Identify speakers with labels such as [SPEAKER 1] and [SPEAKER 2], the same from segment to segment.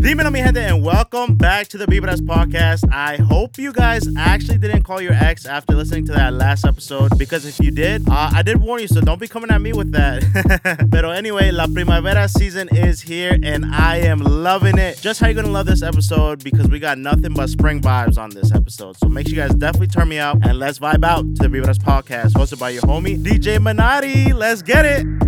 [SPEAKER 1] Dímelo, mi gente, and welcome back to the Vibras podcast. I hope you guys actually didn't call your ex after listening to that last episode, because if you did, uh, I did warn you, so don't be coming at me with that. Pero anyway, La Primavera season is here, and I am loving it. Just how you're gonna love this episode, because we got nothing but spring vibes on this episode. So make sure you guys definitely turn me out, and let's vibe out to the Vibras podcast, hosted by your homie, DJ Minari. Let's get it.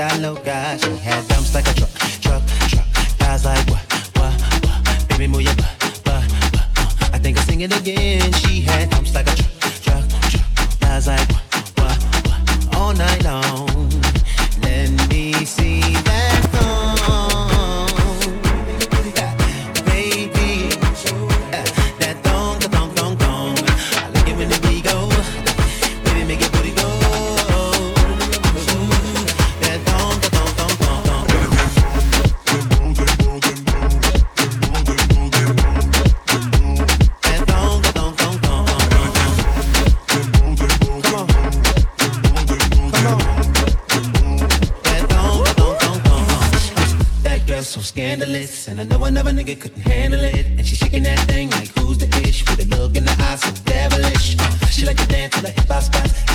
[SPEAKER 2] I
[SPEAKER 3] low guy. She so scandalous. And I know another nigga couldn't handle it. And she shaking that thing like who's the bitch With a look in the eyes so devilish. Uh, she like to dance like the hip hop spots.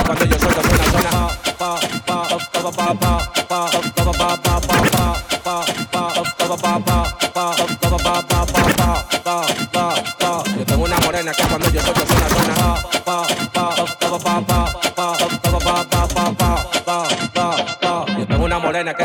[SPEAKER 4] cuando yo suelto una zona. Pa, pa, pa, pa, pa, pa, pa.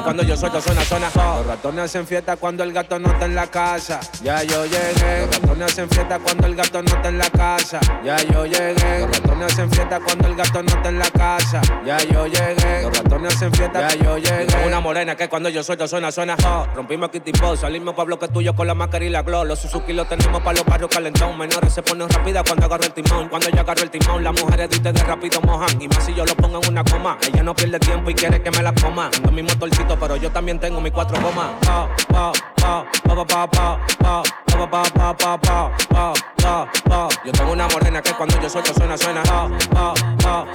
[SPEAKER 4] Cuando yo suelto suena, suena. Los ratones hacen fiesta cuando el gato no está en la casa. Ya yo llegué. Los ratones hacen fiesta cuando el gato no está en la casa. Ya yo llegué. Los ratones hacen fiesta cuando el gato no está en la casa. Ya yo llegué. Los ratones hacen fiesta. Ya yo llegué. Una morena que cuando yo suelto suena, suena. Oh, rompimos Kitty Pop, salimos pa' bloque tuyo con la máscara y la glow. Los Suzuki los tenemos pa' los barrios calentón. Menores se ponen rápida cuando agarro el timón. Cuando yo agarro el timón, las mujeres de rápido mojan. Y más si yo lo pongo en una coma. Ella no pierde tiempo y quiere que me la coma. Ando mi motorcito, pero yo también tengo mis cuatro gomas. Pa, pa, pa, pa, pa, pa, pa, pa. Yo tengo una morena que cuando yo suelto suena, suena. Pa, pa, pa.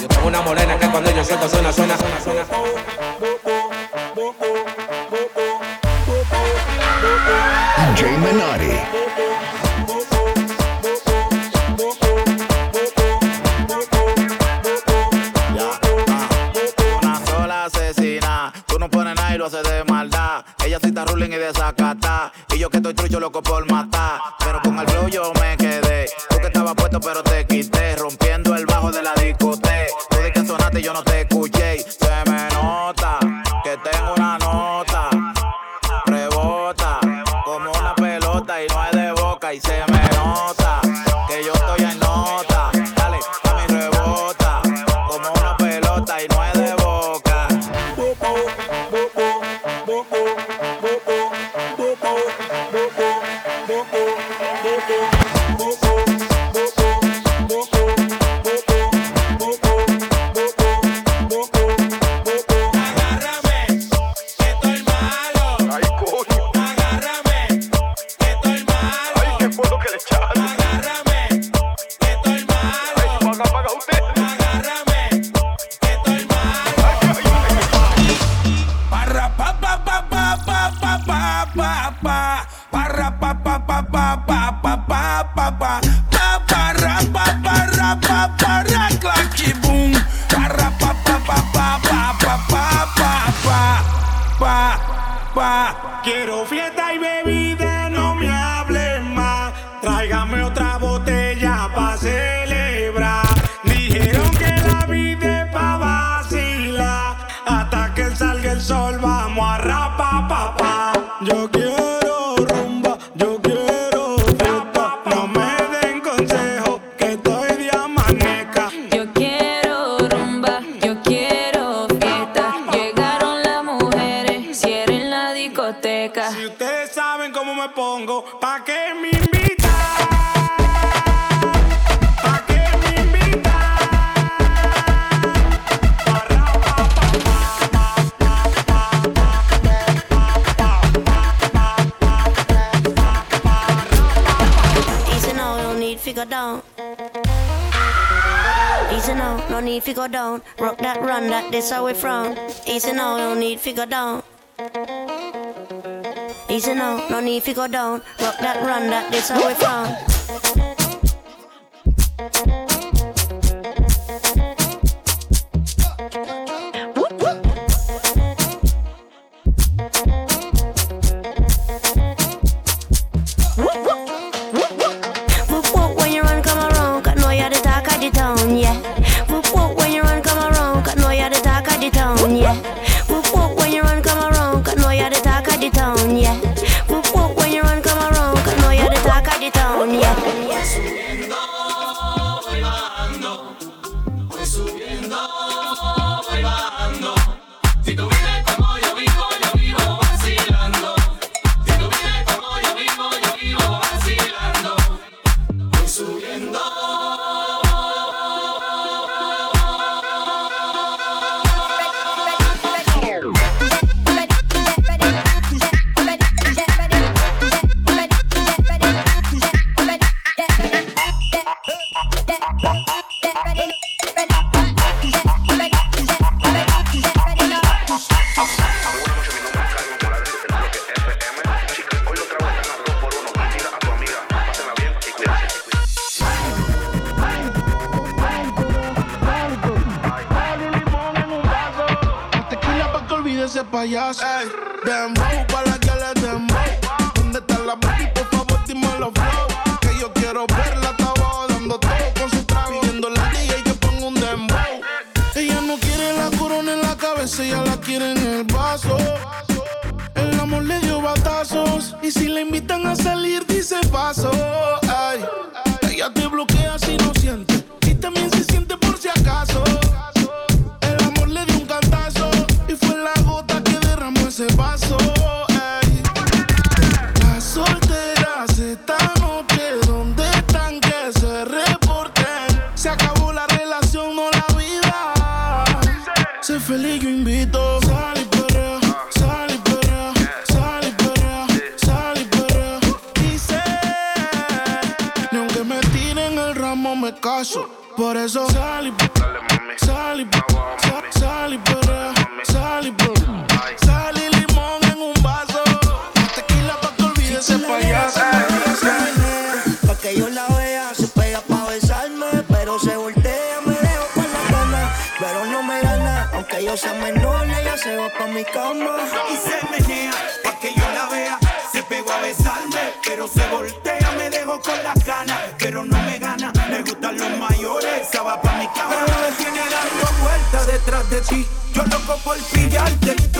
[SPEAKER 4] Yo tengo una morena que cuando yo suelto suena, suena, suena, suena.
[SPEAKER 5] yo loco por puedo que
[SPEAKER 6] le
[SPEAKER 7] echar. Need figure down. Rock that run, that this how we from. Easy now, no need figure down. Easy now, no need figure down. Rock that run, that this how we from.
[SPEAKER 8] De ti. Yo loco por pillarte,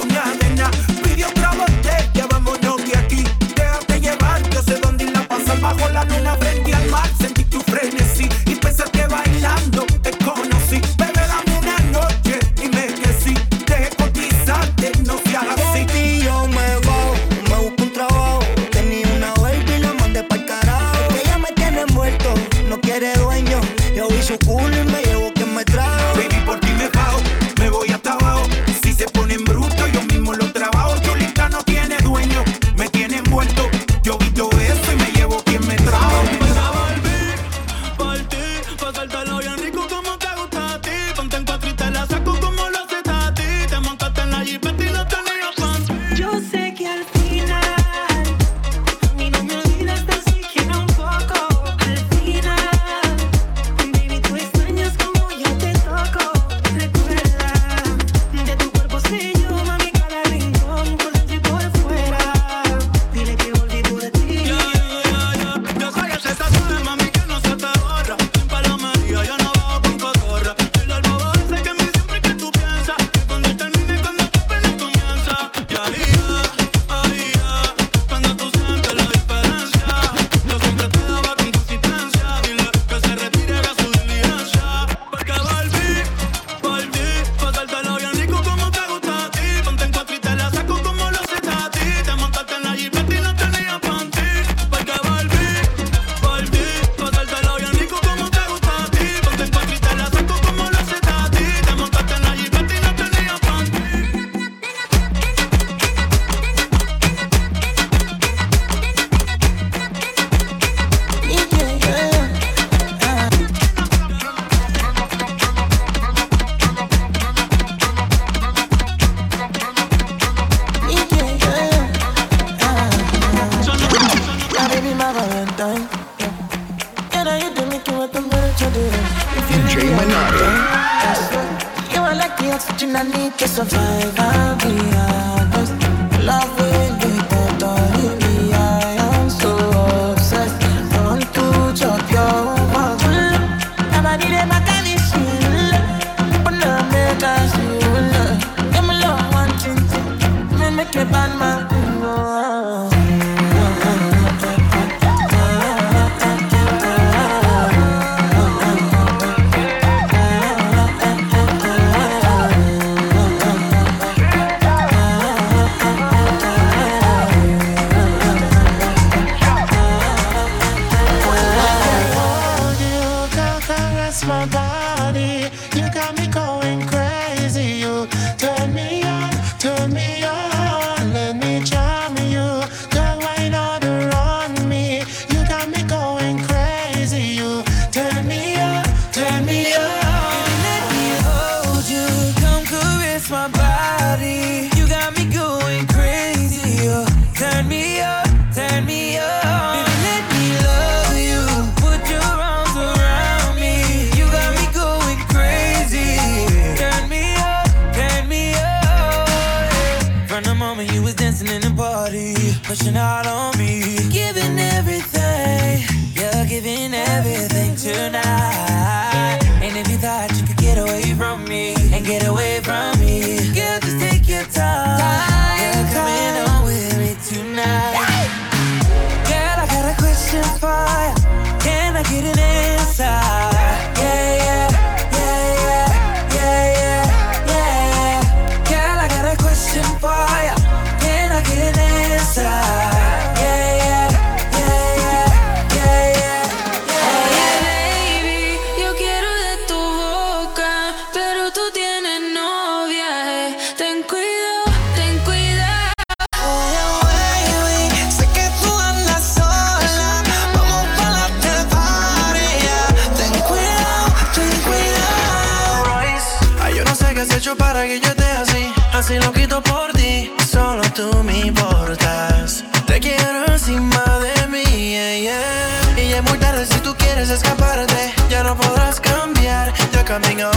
[SPEAKER 2] party, pushing
[SPEAKER 9] escaparte. Ya no podrás cambiar, ya camino.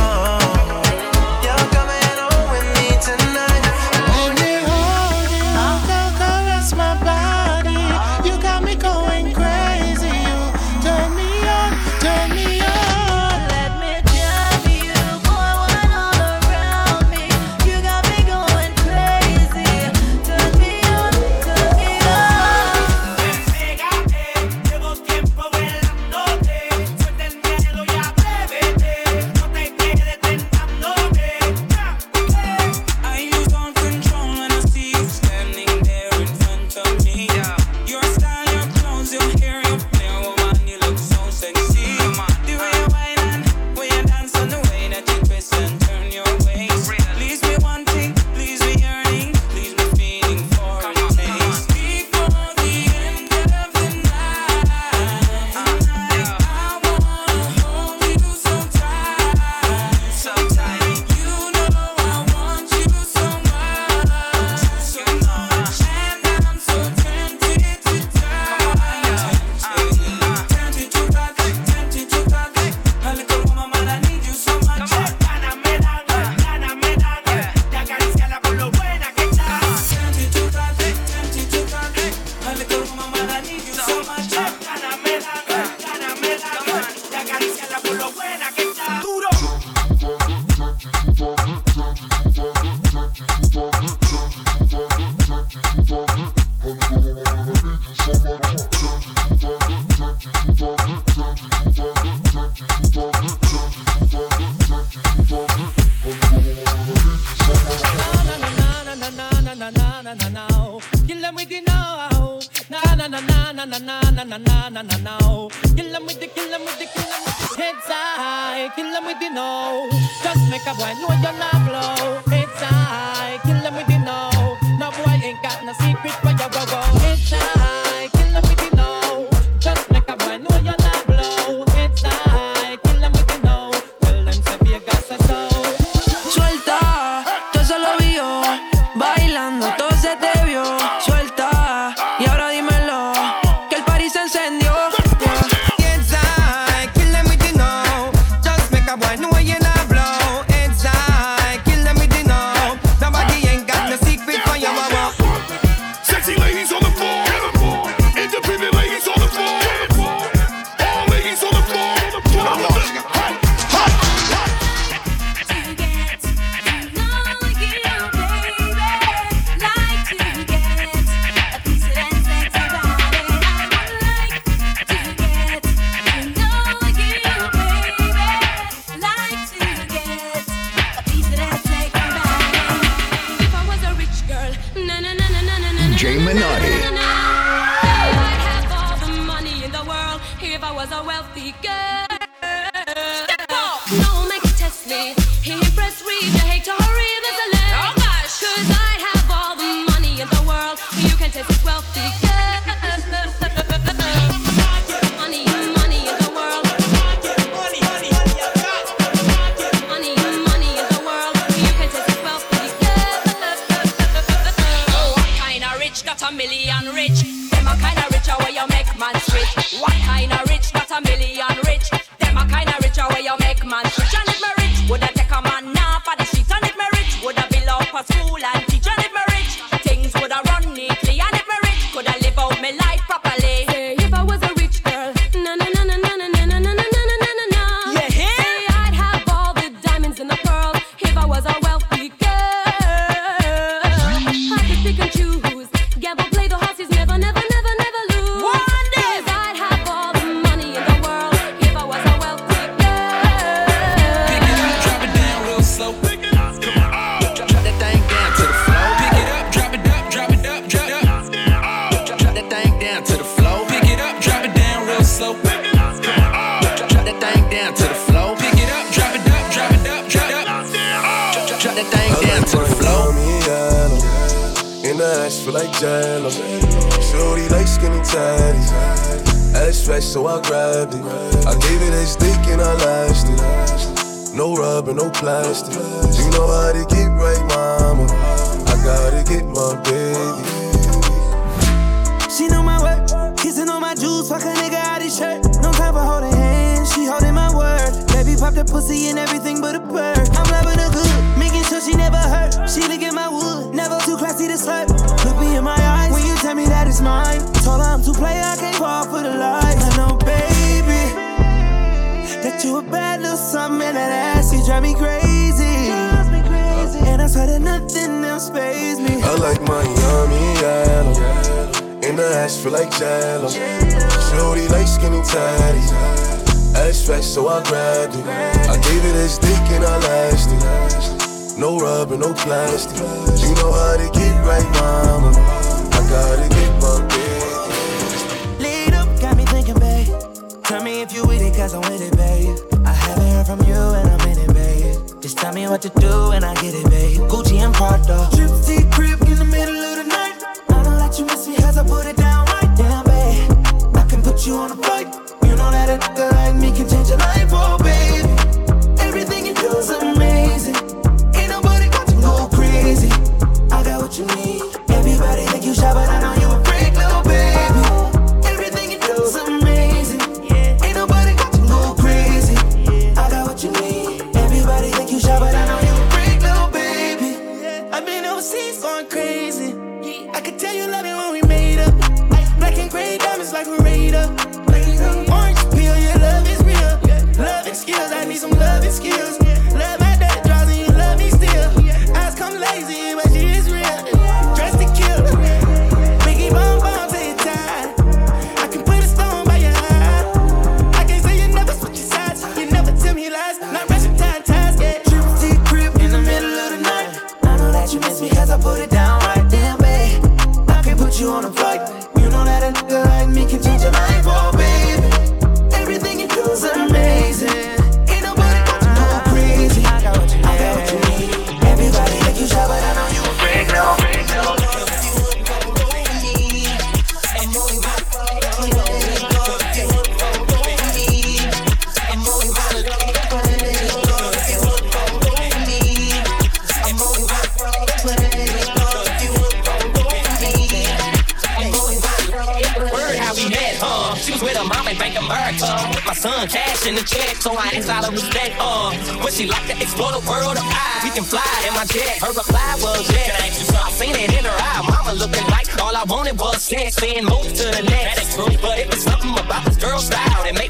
[SPEAKER 8] No
[SPEAKER 10] secret
[SPEAKER 11] jello. Shorty like skinny tatties. Ass so I grabbed it. I gave it a stick and I lashed it. No rubber, no plastic. You know how to get right, mama. I gotta get my baby.
[SPEAKER 12] She know my work, kissing on my juice, fuck a nigga out his shirt. No time for holding hands, she holding my word. Baby pop the pussy and everything but a bird. I'm loving her good, making sure she never hurt. She at my wood, never too classy to slurp. Tell me that it's mine. Told her I'm too play, I can't fall for the lies. I know, baby, that you a bad little something and that ass, you drive me crazy. And I swear that nothing else pays me.
[SPEAKER 11] I like Miami yellow. In the ass feel like jello. Shorty like skinny tatties. Ass fat, so I grabbed it. I gave it a stick and I lasted. No rubber, no plastic. You know how to get right, mama. I gotta get baby.
[SPEAKER 12] Laid up, got me thinking, babe. Tell me if you with it, cause I'm with it, babe. I haven't heard from you and I'm in it, babe. Just tell me what to do and I get it, babe. Gucci and Prada. Trip crib in the middle of the night. I don't let you miss me cause I put it down right down, babe. I can put you on a flight. You know that a nigga like me can change your life,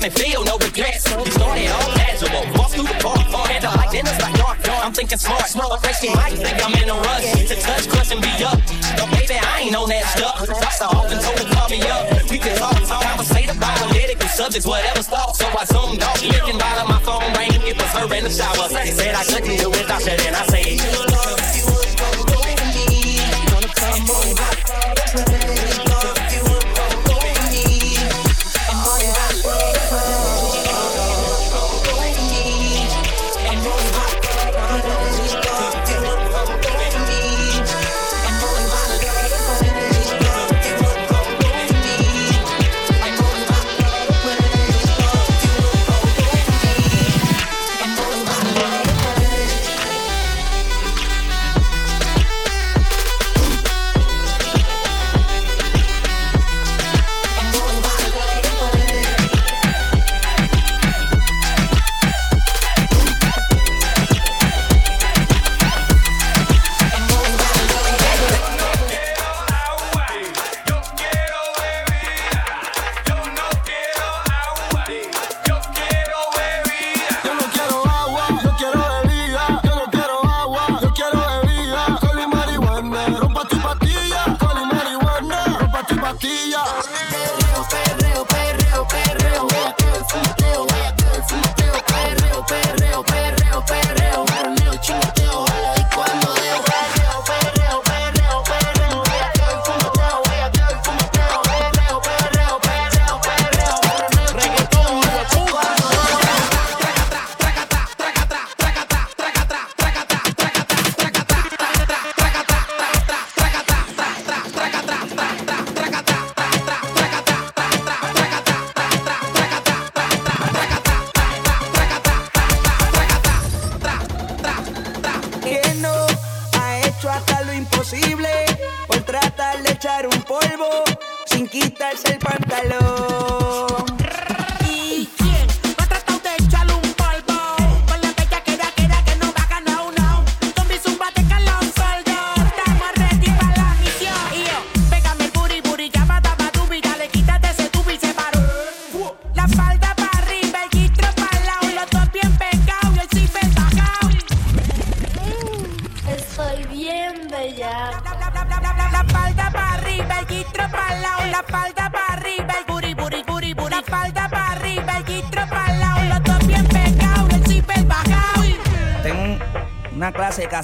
[SPEAKER 12] me
[SPEAKER 13] feel no regrets. We started all casual. Walk through the park. Had to like dinners like dark. I'm thinking smart, smart. She might think I'm in a rush to touch, crush, and be up. But baby, I ain't on that stuff. Doctor often told her call me up. We can talk, talk, conversate about political subjects, whatever's thought. So I zoomed off, looking by my phone rang. It was her in the shower. They said I couldn't do it, I said, and I said.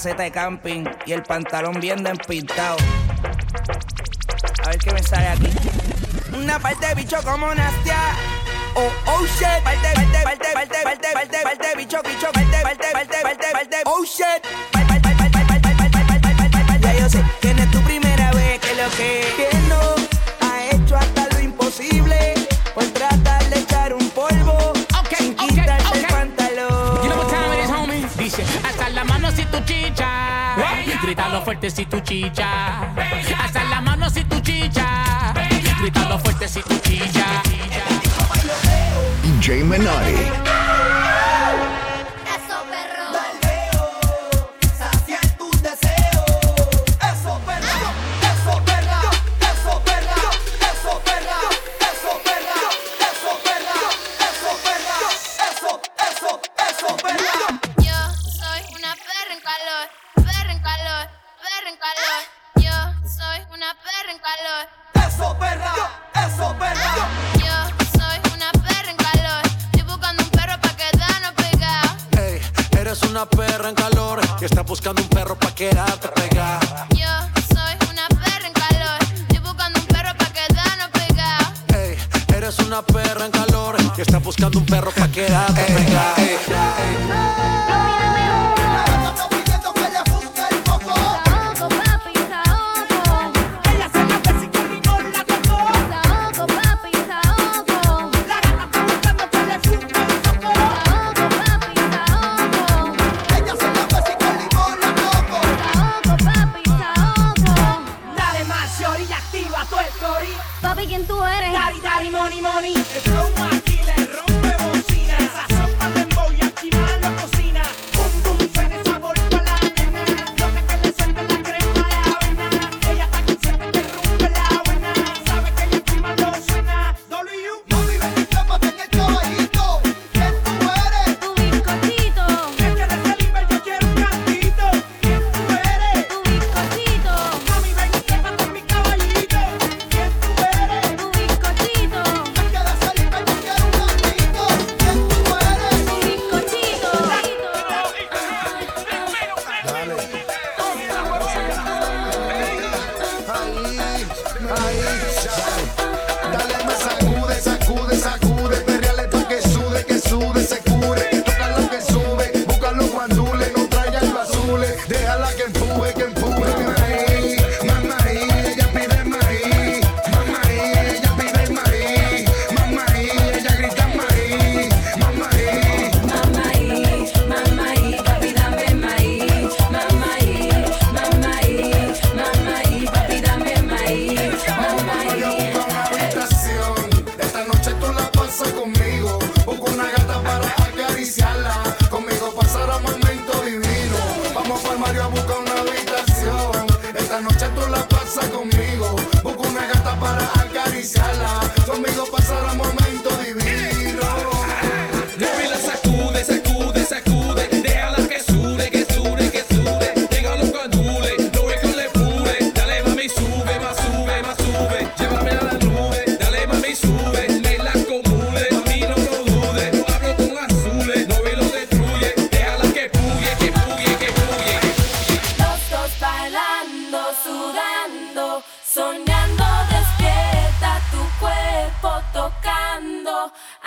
[SPEAKER 14] caseta de camping y el pantalón bien despintado. A ver qué me sale aquí. Una parte de bicho como Nastia. Oh, oh shit. Parte, parte, parte, parte, parte, parte, parte, bicho, bicho, parte, parte, parte, parte, parte, oh shit. Ya yo sé que es tu primera vez que lo que.
[SPEAKER 15] Grítalo fuerte si tu chicha. Hasta la mano si tu chicha. Grítalo fuerte si tu chicha.
[SPEAKER 16] DJ Menotti.
[SPEAKER 17] mule, déjala que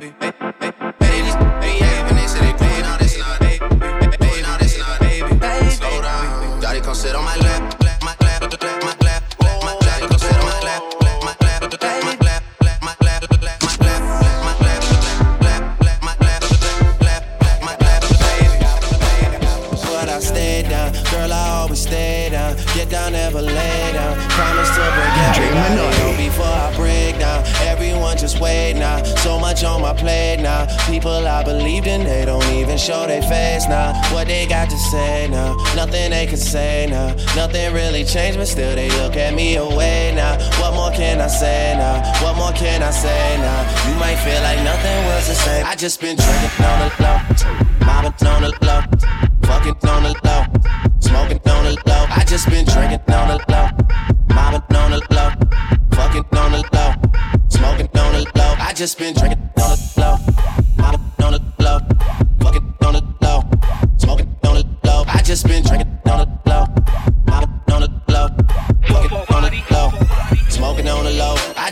[SPEAKER 18] baby.
[SPEAKER 19] just been.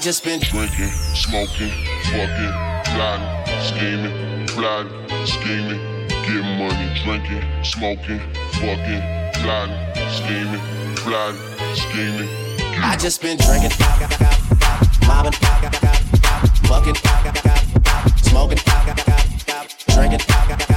[SPEAKER 19] just been drinking, smoking, fucking,
[SPEAKER 20] plotting, scheming, plotting, scheming, getting money, drinking, smoking, fucking, plotting, scheming, plotting, scheming.
[SPEAKER 19] I just been drinking, mobbing, fucking, smoking, drinking.